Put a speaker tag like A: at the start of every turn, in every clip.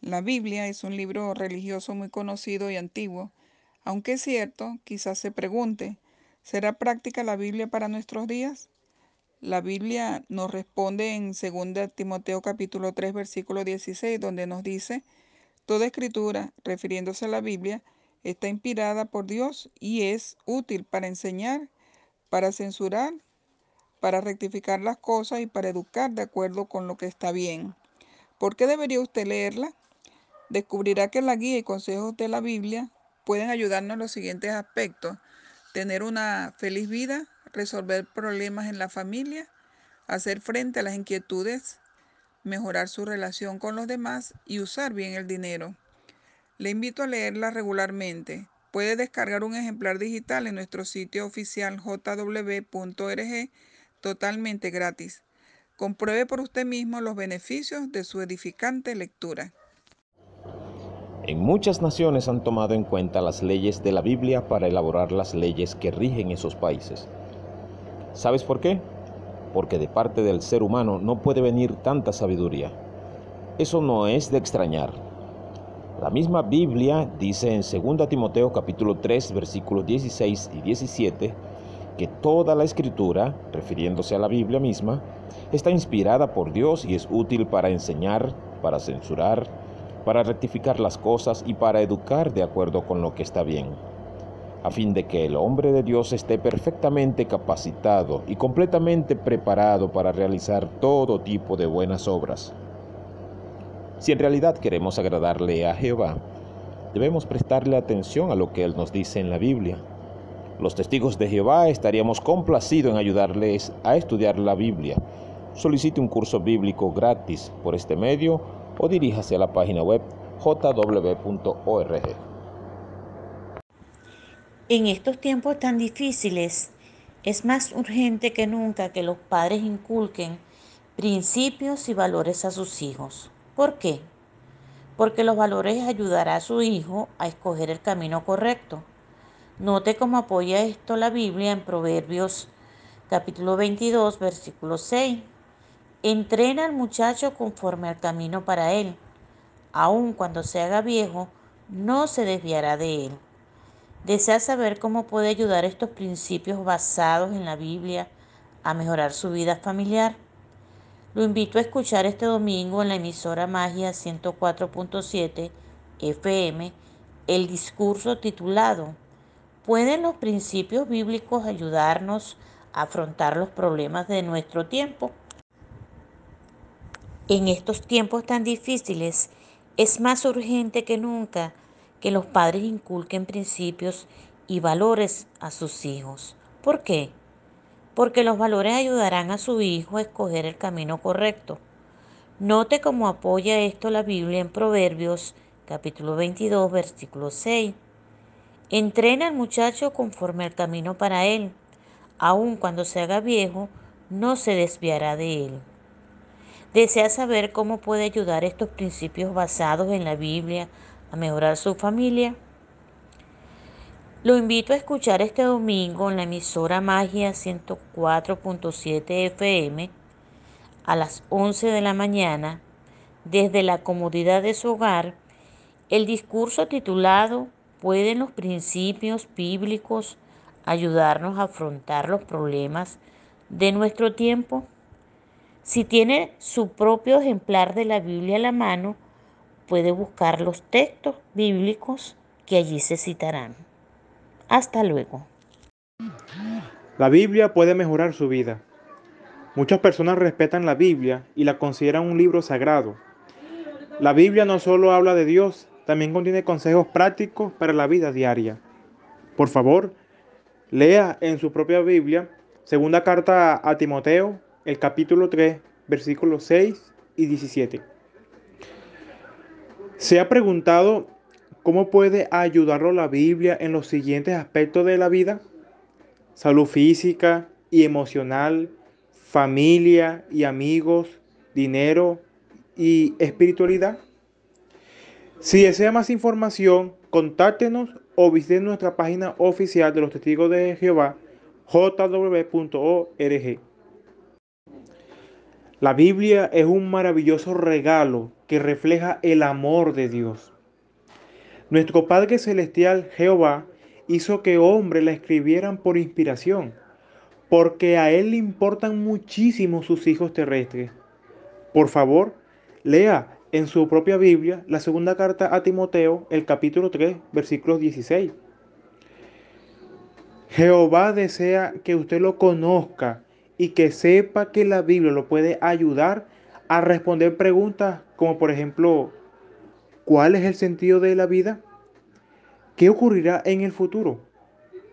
A: La Biblia es un libro religioso muy conocido y antiguo, aunque es cierto, quizás se pregunte, ¿será práctica la Biblia para nuestros días? La Biblia nos responde en 2 Timoteo capítulo 3 versículo 16, donde nos dice, Toda escritura, refiriéndose a la Biblia, está inspirada por Dios y es útil para enseñar, para censurar, para rectificar las cosas y para educar de acuerdo con lo que está bien. ¿Por qué debería usted leerla? Descubrirá que la guía y consejos de la Biblia pueden ayudarnos en los siguientes aspectos. Tener una feliz vida, resolver problemas en la familia, hacer frente a las inquietudes, mejorar su relación con los demás y usar bien el dinero. Le invito a leerla regularmente. Puede descargar un ejemplar digital en nuestro sitio oficial jw.org totalmente gratis. Compruebe por usted mismo los beneficios de su edificante lectura.
B: En muchas naciones han tomado en cuenta las leyes de la Biblia para elaborar las leyes que rigen esos países. ¿Sabes por qué? Porque de parte del ser humano no puede venir tanta sabiduría. Eso no es de extrañar. La misma Biblia dice en 2 Timoteo capítulo 3 versículos 16 y 17 que toda la escritura, refiriéndose a la Biblia misma, está inspirada por Dios y es útil para enseñar, para censurar, para rectificar las cosas y para educar de acuerdo con lo que está bien, a fin de que el hombre de Dios esté perfectamente capacitado y completamente preparado para realizar todo tipo de buenas obras. Si en realidad queremos agradarle a Jehová, debemos prestarle atención a lo que Él nos dice en la Biblia. Los testigos de Jehová estaríamos complacidos en ayudarles a estudiar la Biblia. Solicite un curso bíblico gratis por este medio o diríjase a la página web jw.org.
C: En estos tiempos tan difíciles, es más urgente que nunca que los padres inculquen principios y valores a sus hijos. ¿Por qué? Porque los valores ayudará a su hijo a escoger el camino correcto. Note cómo apoya esto la Biblia en Proverbios capítulo 22, versículo 6. Entrena al muchacho conforme al camino para él. Aun cuando se haga viejo, no se desviará de él. ¿Desea saber cómo puede ayudar estos principios basados en la Biblia a mejorar su vida familiar? Lo invito a escuchar este domingo en la emisora Magia 104.7 FM el discurso titulado ¿Pueden los principios bíblicos ayudarnos a afrontar los problemas de nuestro tiempo? En estos tiempos tan difíciles es más urgente que nunca que los padres inculquen principios y valores a sus hijos. ¿Por qué? Porque los valores ayudarán a su hijo a escoger el camino correcto. Note cómo apoya esto la Biblia en Proverbios capítulo 22 versículo 6. Entrena al muchacho conforme al camino para él. Aun cuando se haga viejo, no se desviará de él. ¿Desea saber cómo puede ayudar estos principios basados en la Biblia a mejorar su familia? Lo invito a escuchar este domingo en la emisora Magia 104.7 FM a las 11 de la mañana desde la comodidad de su hogar el discurso titulado ¿Pueden los principios bíblicos ayudarnos a afrontar los problemas de nuestro tiempo? Si tiene su propio ejemplar de la Biblia a la mano, puede buscar los textos bíblicos que allí se citarán. Hasta luego.
D: La Biblia puede mejorar su vida. Muchas personas respetan la Biblia y la consideran un libro sagrado. La Biblia no solo habla de Dios, también contiene consejos prácticos para la vida diaria. Por favor, lea en su propia Biblia, segunda carta a Timoteo, el capítulo 3, versículos 6 y 17. ¿Se ha preguntado cómo puede ayudarlo la Biblia en los siguientes aspectos de la vida? Salud física y emocional, familia y amigos, dinero y espiritualidad. Si desea más información, contáctenos o visite nuestra página oficial de los testigos de Jehová, jw.org. La Biblia es un maravilloso regalo que refleja el amor de Dios. Nuestro Padre Celestial Jehová hizo que hombres la escribieran por inspiración, porque a Él le importan muchísimo sus hijos terrestres. Por favor, lea en su propia Biblia la segunda carta a Timoteo, el capítulo 3, versículos 16. Jehová desea que usted lo conozca y que sepa que la Biblia lo puede ayudar a responder preguntas como por ejemplo, ¿cuál es el sentido de la vida? ¿Qué ocurrirá en el futuro?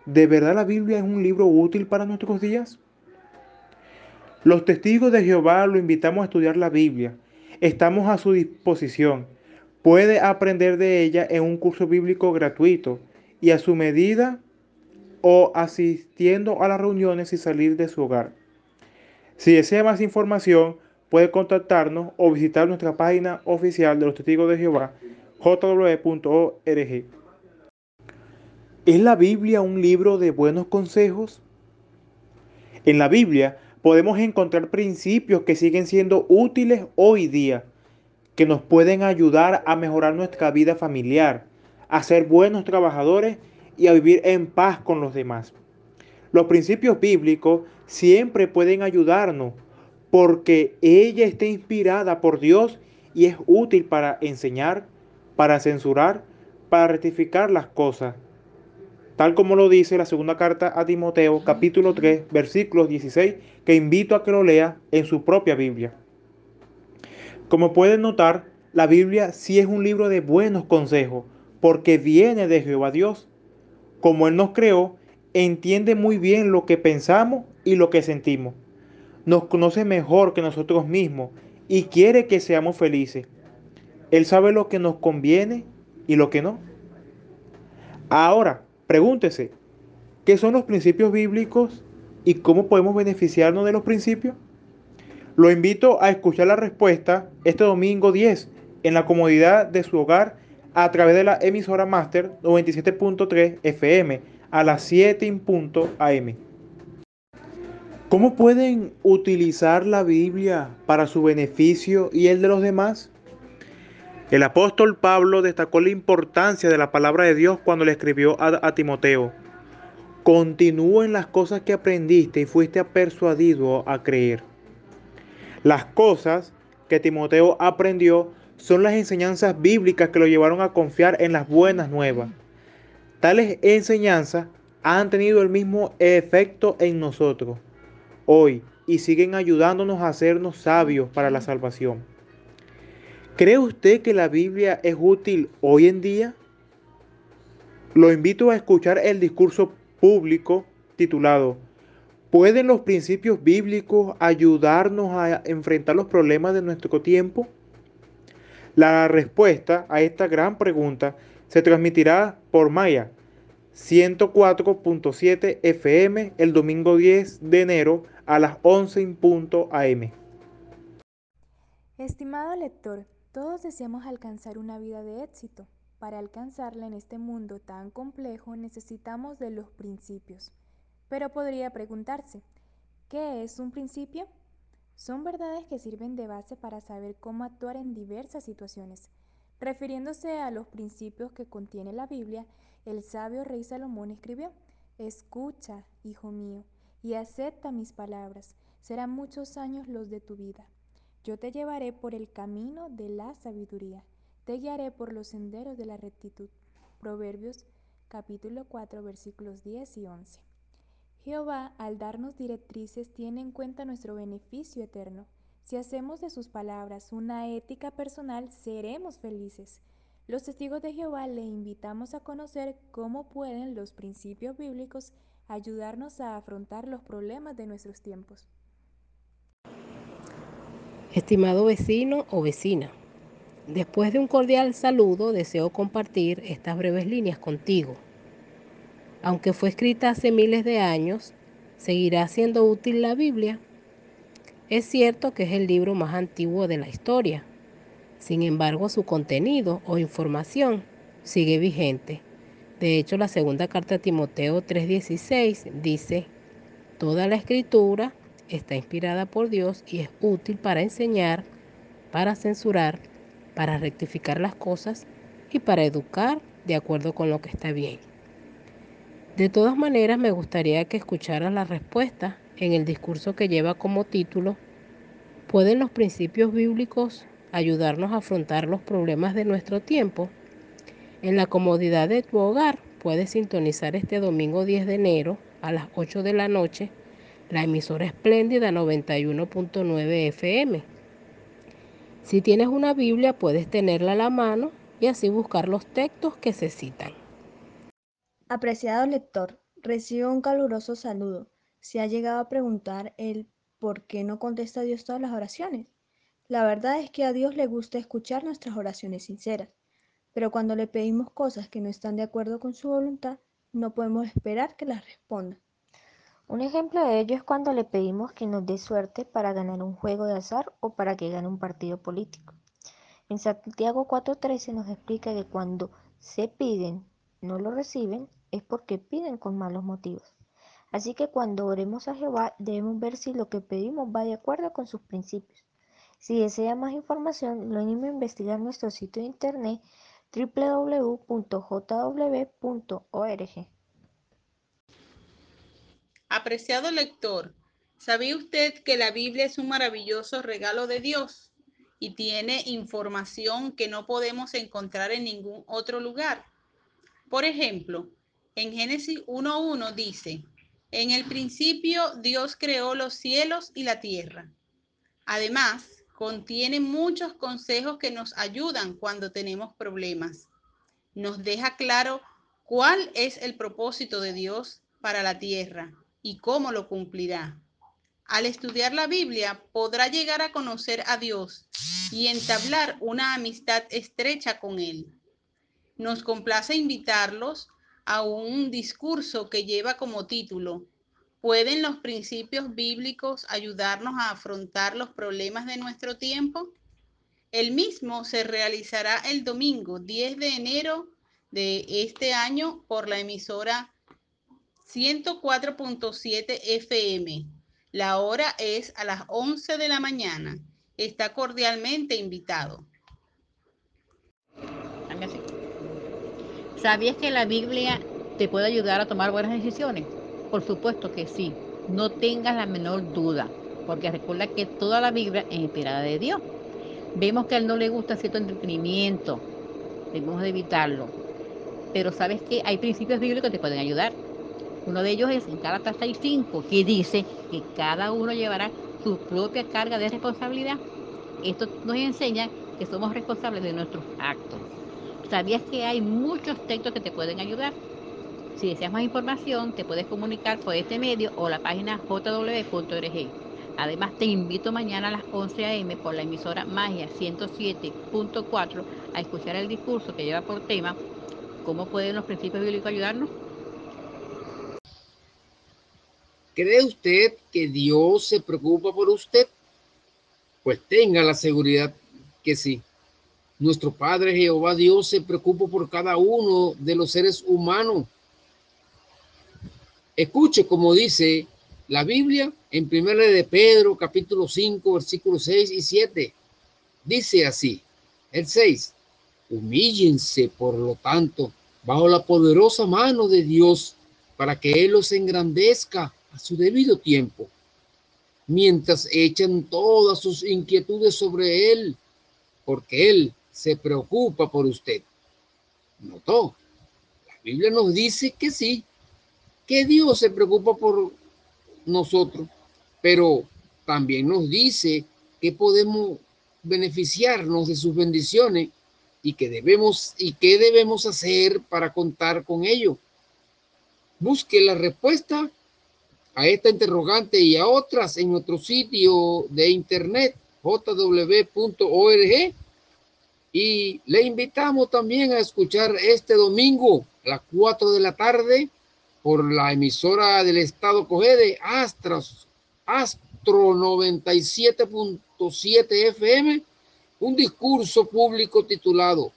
D: ¿De verdad la Biblia es un libro útil para nuestros días? Los testigos de Jehová lo invitamos a estudiar la Biblia. Estamos a su disposición. Puede aprender de ella en un curso bíblico gratuito y a su medida o asistiendo a las reuniones y salir de su hogar. Si desea más información, puede contactarnos o visitar nuestra página oficial de los testigos de Jehová, jw.org. ¿Es la Biblia un libro de buenos consejos? En la Biblia podemos encontrar principios que siguen siendo útiles hoy día, que nos pueden ayudar a mejorar nuestra vida familiar, a ser buenos trabajadores y a vivir en paz con los demás. Los principios bíblicos siempre pueden ayudarnos porque ella está inspirada por Dios y es útil para enseñar, para censurar, para rectificar las cosas. Tal como lo dice la segunda carta a Timoteo, capítulo 3, versículos 16, que invito a que lo lea en su propia Biblia. Como pueden notar, la Biblia sí es un libro de buenos consejos, porque viene de Jehová Dios. Como Él nos creó, entiende muy bien lo que pensamos y lo que sentimos. Nos conoce mejor que nosotros mismos y quiere que seamos felices. Él sabe lo que nos conviene y lo que no. Ahora, pregúntese, ¿qué son los principios bíblicos y cómo podemos beneficiarnos de los principios? Lo invito a escuchar la respuesta este domingo 10 en la comodidad de su hogar a través de la emisora Master 97.3 FM a las 7 en punto AM. ¿Cómo pueden utilizar la Biblia para su beneficio y el de los demás? El apóstol Pablo destacó la importancia de la palabra de Dios cuando le escribió a, a Timoteo. Continúa en las cosas que aprendiste y fuiste persuadido a creer. Las cosas que Timoteo aprendió son las enseñanzas bíblicas que lo llevaron a confiar en las buenas nuevas. Tales enseñanzas han tenido el mismo efecto en nosotros hoy y siguen ayudándonos a hacernos sabios para la salvación. ¿Cree usted que la Biblia es útil hoy en día? Lo invito a escuchar el discurso público titulado ¿Pueden los principios bíblicos ayudarnos a enfrentar los problemas de nuestro tiempo? La respuesta a esta gran pregunta se transmitirá por Maya 104.7 FM el domingo 10 de enero a las 11 en punto AM.
E: Estimado lector, todos deseamos alcanzar una vida de éxito. Para alcanzarla en este mundo tan complejo necesitamos de los principios. Pero podría preguntarse, ¿qué es un principio? Son verdades que sirven de base para saber cómo actuar en diversas situaciones. Refiriéndose a los principios que contiene la Biblia, el sabio rey Salomón escribió, Escucha, hijo mío, y acepta mis palabras, serán muchos años los de tu vida. Yo te llevaré por el camino de la sabiduría, te guiaré por los senderos de la rectitud. Proverbios capítulo 4 versículos 10 y 11. Jehová, al darnos directrices, tiene en cuenta nuestro beneficio eterno. Si hacemos de sus palabras una ética personal, seremos felices. Los testigos de Jehová le invitamos a conocer cómo pueden los principios bíblicos ayudarnos a afrontar los problemas de nuestros tiempos.
F: Estimado vecino o vecina, después de un cordial saludo deseo compartir estas breves líneas contigo. Aunque fue escrita hace miles de años, ¿seguirá siendo útil la Biblia? Es cierto que es el libro más antiguo de la historia. Sin embargo, su contenido o información sigue vigente. De hecho, la segunda carta a Timoteo 3:16 dice, Toda la escritura está inspirada por Dios y es útil para enseñar, para censurar, para rectificar las cosas y para educar de acuerdo con lo que está bien. De todas maneras, me gustaría que escucharas la respuesta en el discurso que lleva como título ¿Pueden los principios bíblicos ayudarnos a afrontar los problemas de nuestro tiempo? En la comodidad de tu hogar puedes sintonizar este domingo 10 de enero a las 8 de la noche la emisora espléndida 91.9 FM. Si tienes una Biblia puedes tenerla a la mano y así buscar los textos que se citan.
G: Apreciado lector, recibo un caluroso saludo. Se ha llegado a preguntar el por qué no contesta Dios todas las oraciones. La verdad es que a Dios le gusta escuchar nuestras oraciones sinceras, pero cuando le pedimos cosas que no están de acuerdo con su voluntad, no podemos esperar que las responda.
H: Un ejemplo de ello es cuando le pedimos que nos dé suerte para ganar un juego de azar o para que gane un partido político. En Santiago 4:13 nos explica que cuando se piden, no lo reciben, es porque piden con malos motivos. Así que cuando oremos a Jehová debemos ver si lo que pedimos va de acuerdo con sus principios. Si desea más información, lo animo a investigar nuestro sitio de internet www.jw.org.
I: Apreciado lector, ¿sabía usted que la Biblia es un maravilloso regalo de Dios y tiene información que no podemos encontrar en ningún otro lugar? Por ejemplo, en Génesis 1.1 dice, en el principio Dios creó los cielos y la tierra. Además, contiene muchos consejos que nos ayudan cuando tenemos problemas. Nos deja claro cuál es el propósito de Dios para la tierra y cómo lo cumplirá. Al estudiar la Biblia podrá llegar a conocer a Dios y entablar una amistad estrecha con Él. Nos complace invitarlos a un discurso que lleva como título, ¿Pueden los principios bíblicos ayudarnos a afrontar los problemas de nuestro tiempo? El mismo se realizará el domingo 10 de enero de este año por la emisora 104.7 FM. La hora es a las 11 de la mañana. Está cordialmente invitado.
J: ¿Sabías que la Biblia te puede ayudar a tomar buenas decisiones? Por supuesto que sí. No tengas la menor duda, porque recuerda que toda la Biblia es inspirada de Dios. Vemos que a él no le gusta cierto entretenimiento, debemos de evitarlo. Pero sabes que hay principios bíblicos que te pueden ayudar. Uno de ellos es en Gálatas 6.5, que dice que cada uno llevará su propia carga de responsabilidad. Esto nos enseña que somos responsables de nuestros actos. ¿Sabías que hay muchos textos que te pueden ayudar? Si deseas más información, te puedes comunicar por este medio o la página jw.org. Además, te invito mañana a las 11 a.m. por la emisora Magia 107.4 a escuchar el discurso que lleva por tema ¿Cómo pueden los principios bíblicos ayudarnos?
K: ¿Cree usted que Dios se preocupa por usted? Pues tenga la seguridad que sí. Nuestro Padre Jehová Dios se preocupa por cada uno de los seres humanos. Escuche como dice la Biblia en 1 de Pedro capítulo 5 versículos 6 y 7. Dice así, el 6, humíllense por lo tanto bajo la poderosa mano de Dios para que Él los engrandezca a su debido tiempo, mientras echan todas sus inquietudes sobre Él, porque Él se preocupa por usted. ¿Notó? La Biblia nos dice que sí, que Dios se preocupa por nosotros, pero también nos dice que podemos beneficiarnos de sus bendiciones y que debemos y qué debemos hacer para contar con ello. Busque la respuesta a esta interrogante y a otras en nuestro sitio de internet jw.org y le invitamos también a escuchar este domingo a las 4 de la tarde por la emisora del estado Cogede Astros Astro 97.7 FM un discurso público titulado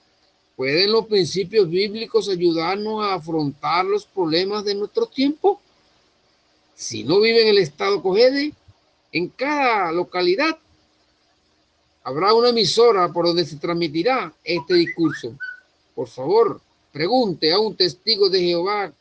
K: ¿Pueden los principios bíblicos ayudarnos a afrontar los problemas de nuestro tiempo? Si no vive en el estado Cogede, en cada localidad Habrá una emisora por donde se transmitirá este discurso. Por favor, pregunte a un testigo de Jehová